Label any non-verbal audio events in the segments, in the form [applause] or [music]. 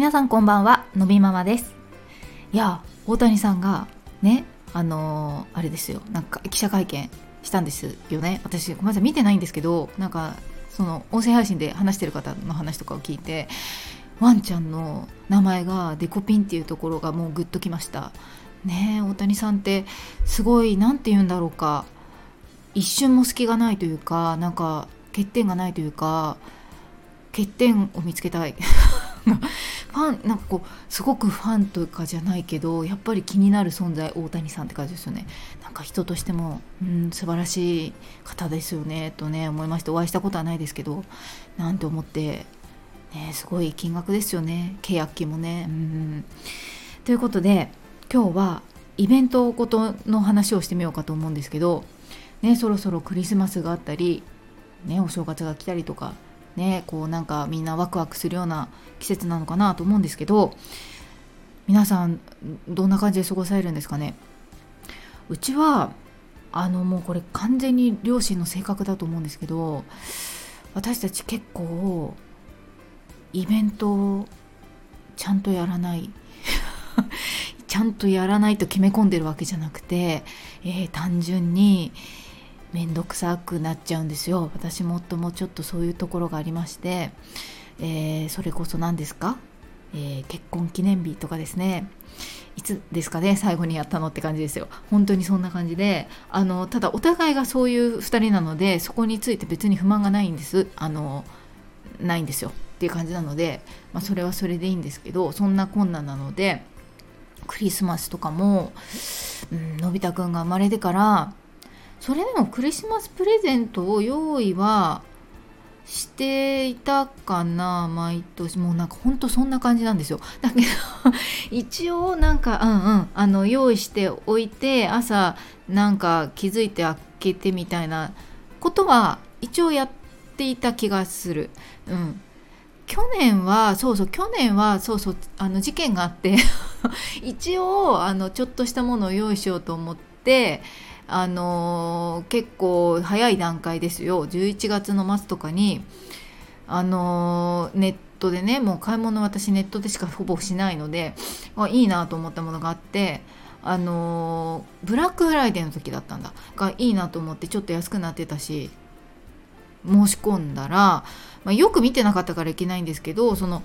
皆さんこんばんはのびママです。いや大谷さんがねあのー、あれですよなんか記者会見したんですよね。私まだ見てないんですけどなんかその音声配信で話してる方の話とかを聞いてワンちゃんの名前がデコピンっていうところがもうグッときました。ね大谷さんってすごい何て言うんだろうか。一瞬も隙がないというかなんか欠点がないというか欠点を見つけたい。ファンなんかこうすごくファンとかじゃないけどやっぱり気になる存在大谷さんって感じですよね。なんか人としてもうん素晴らしい方ですよねとね思いましてお会いしたことはないですけどなんて思ってねすごい金額ですよね。契約金もね。うん。ということで今日はイベントごとの話をしてみようかと思うんですけどねそろそろクリスマスがあったりねお正月が来たりとかねこうなんかみんなワクワクするような季節なのかなと思うんですけど皆さんどんな感じで過ごされるんですかね？うちはあのもうこれ完全に両親の性格だと思うんですけど私たち結構イベントをちゃんとやらない [laughs] ちゃんとやらないと決め込んでるわけじゃなくて、えー、単純に面倒くさくなっちゃうんですよ。私も夫もちょっとそういうところがありまして、えー、それこそ何ですか、えー、結婚記念日とかですね。いつですかね？最後にやったのって感じですよ。本当にそんな感じであのただお互いがそういう2人なのでそこについて別に不満がないんです。あのないんですよ。っていう感じなので、まあ、それはそれでいいんですけどそんな困難なのでクリスマスとかも、うん、のび太くんが生まれてからそれでもクリスマスプレゼントを用意はしていたかな毎年。もうなんかほんとそんな感じなんですよ。だけど [laughs] 一応なんかうんうんあの用意しておいて朝なんか気づいて開けてみたいなことは一応やっていた気がする。うん。去年はそうそう去年はそうそうあの事件があって。[laughs] 一応あのちょっとしたものを用意しようと思ってあの、結構早い段階ですよ。11月の末とかにあの、ネットでねもう買い物私ネットでしかほぼしないのでいいなと思ったものがあってあの、ブラックフライデーの時だったんだ。がいいなと思ってちょっと安くなってたし申し込んだら、まあ、よく見てなかったからいけないんですけどその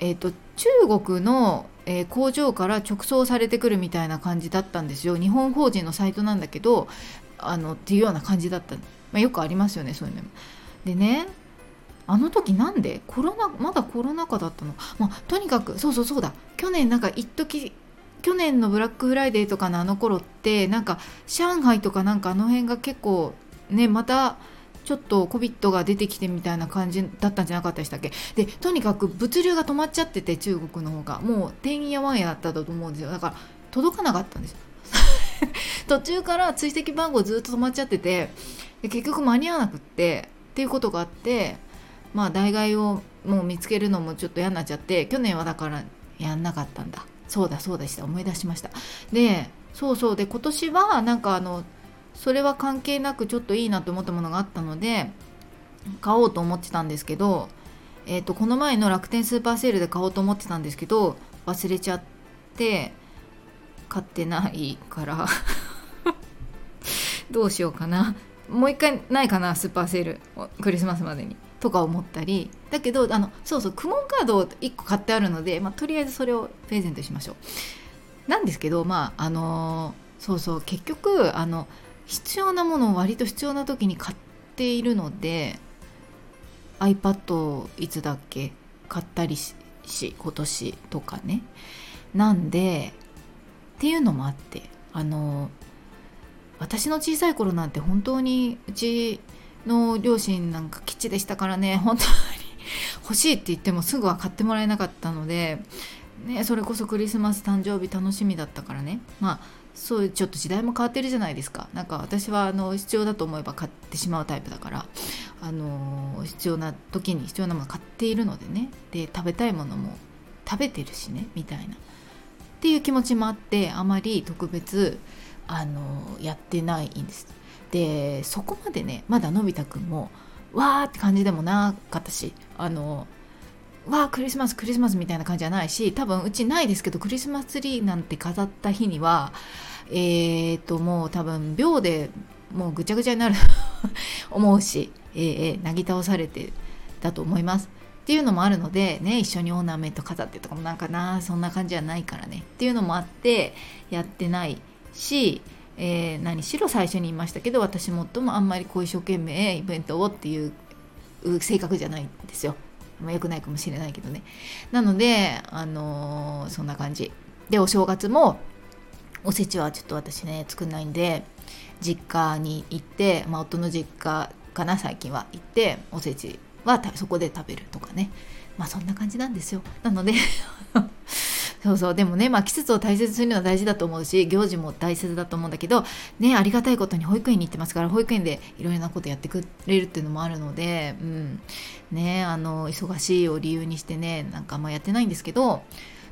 えーと、中国の、えー、工場から直送されてくるみたいな感じだったんですよ。日本法人のサイトなんだけどあのっていうような感じだった、まあ、よくありますよねそういうのも。でねあの時なんで？コロナまだコロナ禍だったの、まあ、とにかくそうそうそうだ。去年なんか一時去年のブラックフライデーとかのあの頃ってなんか上海とかなんかあの辺が結構ねまたちょっと COVID が出てきてみたいな感じだったんじゃなかったでしたっけ？でとにかく物流が止まっちゃってて中国の方が。もうてんやわんやだったと思うんですよ。だから届かなかったんですよ。[laughs] 途中から追跡番号ずっと止まっちゃっててで結局間に合わなくってっていうことがあってまあ代替をもう見つけるのもちょっと嫌になっちゃって去年はだからやんなかったんだ。そうだそうでした。思い出しました。でそうそう。で今年はなんかあのそれは関係なくちょっといいなと思ったものがあったので買おうと思ってたんですけど、えーと、この前の楽天スーパーセールで買おうと思ってたんですけど忘れちゃって買ってないから。[laughs] どうしようかな。もう一回ないかなスーパーセール。クリスマスまでに。とか思ったり。だけどあのそうそうクモンカードを1個買ってあるので、まあ、とりあえずそれをプレゼントしましょう。なんですけどまああのー、そうそう結局あの必要なものを割と必要な時に買っているので iPad をいつだっけ買ったりし今年とかね。なんでっていうのもあってあの私の小さい頃なんて本当にうちの両親なんか基地でしたからね本当に欲しいって言ってもすぐは買ってもらえなかったので、ね、それこそクリスマス誕生日楽しみだったからね。まあそういうちょっと時代も変わってるじゃないですか。なんか私はあの必要だと思えば買ってしまうタイプだからあの必要な時に必要なもの買っているのでね。で食べたいものも食べてるしねみたいな。っていう気持ちもあってあまり特別あのやってないんです。でそこまでねまだのび太くんもわーって感じでもなかったしあのわあクリスマスクリスマスみたいな感じじゃないし多分うちないですけどクリスマスツリーなんて飾った日にはえー、っともう多分秒でもうぐちゃぐちゃになる [laughs] 思うし、えー、なぎ倒されてだと思います。っていうのもあるのでね一緒にオーナメント飾ってとかもなんかなそんな感じじゃないからねっていうのもあってやってないし、えー、何しろ最初に言いましたけど私もっともあんまりこう一生懸命イベントをっていう性格じゃないんですよ。まあ、良くないかもしれないけどね。なので、あのー、そんな感じ。で、お正月も、おせちはちょっと私ね、作んないんで、実家に行って、まあ、夫の実家かな、最近は行って、おせちはそこで食べるとかね。まあ、そんな感じなんですよ。なのでそうそう。でもね、まあ、季節を大切にするのは大事だと思うし行事も大切だと思うんだけど、ね、ありがたいことに保育園に行ってますから保育園でいろいろなことやってくれるっていうのもあるので、うん。ね、あの忙しいを理由にしてねなんかあんまやってないんですけど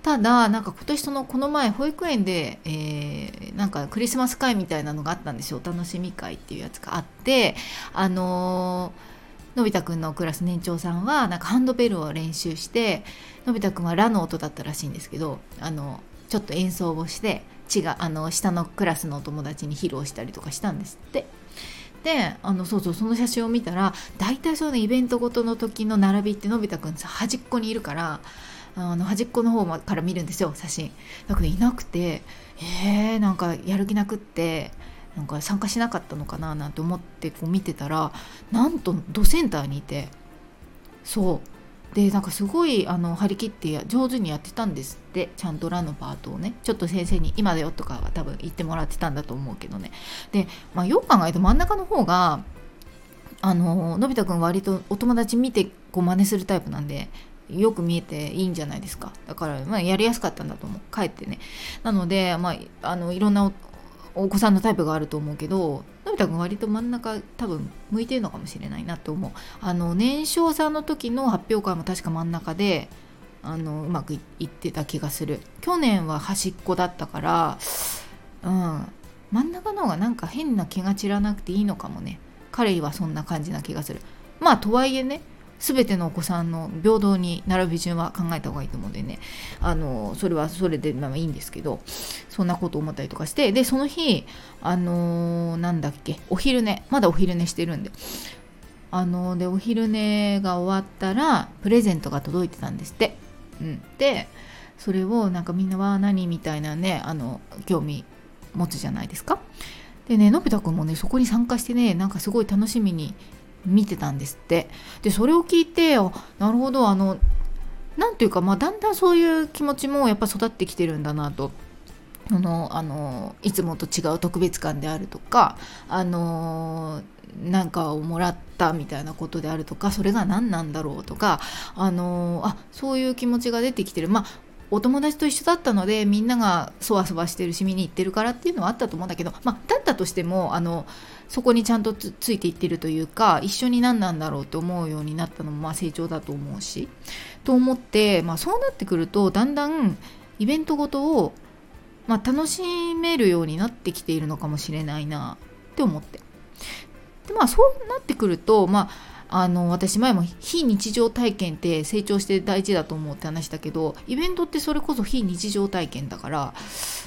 ただなんか今年そのこの前保育園で、えー、なんかクリスマス会みたいなのがあったんですよ。お楽しみ会っていうやつがあってあのーのび太くんのクラス年長さんはなんかハンドベルを練習してのび太くんはラの音だったらしいんですけどあのちょっと演奏をして違うあの下のクラスのお友達に披露したりとかしたんですって。であのそうそうその写真を見たら大体そのイベントごとの時の並びってのび太くん端っこにいるからあの端っこの方から見るんですよ写真だけどいなくてえー、なんかやる気なくってなんか参加しなかったのかななんて思ってこう見てたらなんとドセンターにいてそう。でなんかすごいあの張り切って上手にやってたんですってちゃんとラのパートをね。ちょっと先生に「今だよ」とかは多分言ってもらってたんだと思うけどね。で、まあ、よく考えると真ん中の方があののび太くん割とお友達見てこう真似するタイプなんでよく見えていいんじゃないですか。だから、まあ、やりやすかったんだと思う。帰ってね。なので、まあ、あのいろんなお子さんのタイプがあると思うけどのび太くん割と真ん中多分向いてるのかもしれないなと思う。あの年少さんの時の発表会も確か真ん中であのうまくいってた気がする。去年は端っこだったからうん。真ん中の方がなんか変な気が散らなくていいのかもね。彼はそんな感じな気がする。まあとはいえね全てのお子さんの平等に並び順は考えた方がいいと思うんでね。あのそれはそれでまあいいんですけどそんなこと思ったりとかしてでその日あのー、なんだっけお昼寝まだお昼寝してるんで。あのー、でお昼寝が終わったらプレゼントが届いてたんですって、うん、でそれをなんかみんなは何みたいなねあの興味持つじゃないですか。でねのび太くんもねそこに参加してねなんかすごい楽しみに見てたんですってでそれを聞いてあなるほどあのなんていうか、まあ、だんだんそういう気持ちもやっぱ育ってきてるんだなと。そのあのいつもと違う特別感であるとかあのなんかをもらったみたいなことであるとかそれが何なんだろうとかあのあそういう気持ちが出てきてるまあお友達と一緒だったのでみんながそわそわしてるし見に行ってるからっていうのはあったと思うんだけど、まあ、だったとしてもあのそこにちゃんとついていってるというか一緒に何なんだろうって思うようになったのもまあ成長だと思うしと思って、まあ、そうなってくるとだんだんイベントごとを、まあ、楽しめるようになってきているのかもしれないなって思って。でまあそうなってくるとまああの私前も非日常体験って成長して大事だと思うって話したけどイベントってそれこそ非日常体験だから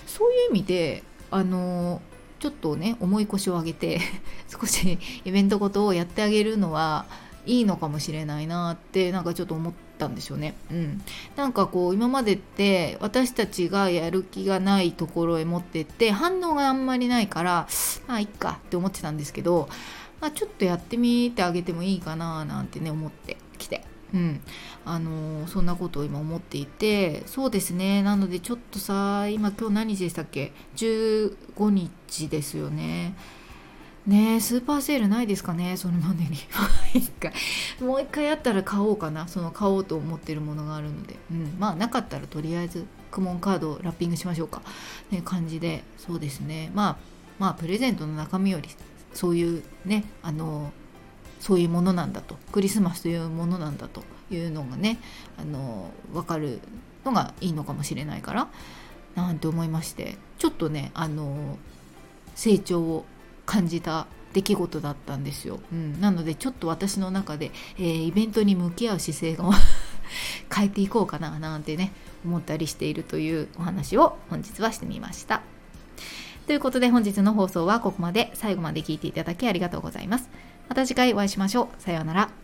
そういう意味であのちょっとね重い腰を上げて [laughs] 少しイベントごとをやってあげるのはいいのかもしれないなってなんかちょっと思ったんですよね。うん、なんかこう今までって私たちがやる気がないところへ持ってって反応があんまりないからまあいっかって思ってたんですけどまあ、ちょっとやってみてあげてもいいかななんてね思ってきて。うん、あのー、そんなことを今思っていてそうですね。なのでちょっとさ今今日何日でしたっけ？15日ですよね。ねスーパーセールないですかね？それまでに。[laughs] もう一回。あったら買おうかな。その買おうと思ってるものがあるので、うん、まあなかったらとりあえずクモンカードをラッピングしましょうか。ね感じで。そうですね。まあまあプレゼントの中身よりそういうねあのそういうものなんだと。クリスマスというものなんだというのがねあの分かるのがいいのかもしれないからなんて思いまして。ちょっとねあの成長を感じた出来事だったんですよ、うん、なのでちょっと私の中で、えー、イベントに向き合う姿勢が [laughs] 変えていこうかななんてね思ったりしているというお話を本日はしてみました。ということで本日の放送はここまで。最後まで聞いていただきありがとうございます。また次回お会いしましょう。さようなら。